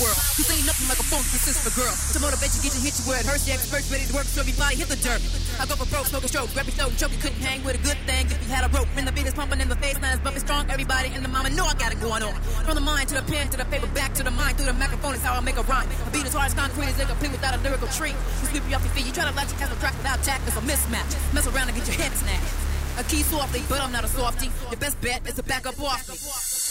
world. Cause ain't nothing like a phone for sister girl. To motivate you, get you hit you where it hurts. The experts ready to work, so everybody hit the dirt. I go for broke, smoke a stroke, grab your throat, choke. You couldn't hang with a good thing if you had a rope. When the beat is pumping and the face lines bumping strong, everybody in the mama know I got it going on. From the mind to the pen to the paper, back to the mind through the microphone is how I make a rhyme. A beat as hard as concrete can incomplete without a lyrical treat. You sweep you off your feet, you try to latch your castle track without Jack, it's a mismatch. Mess around and get your head snatched. A key softly, but I'm not a softy. Your best bet is to back up off me.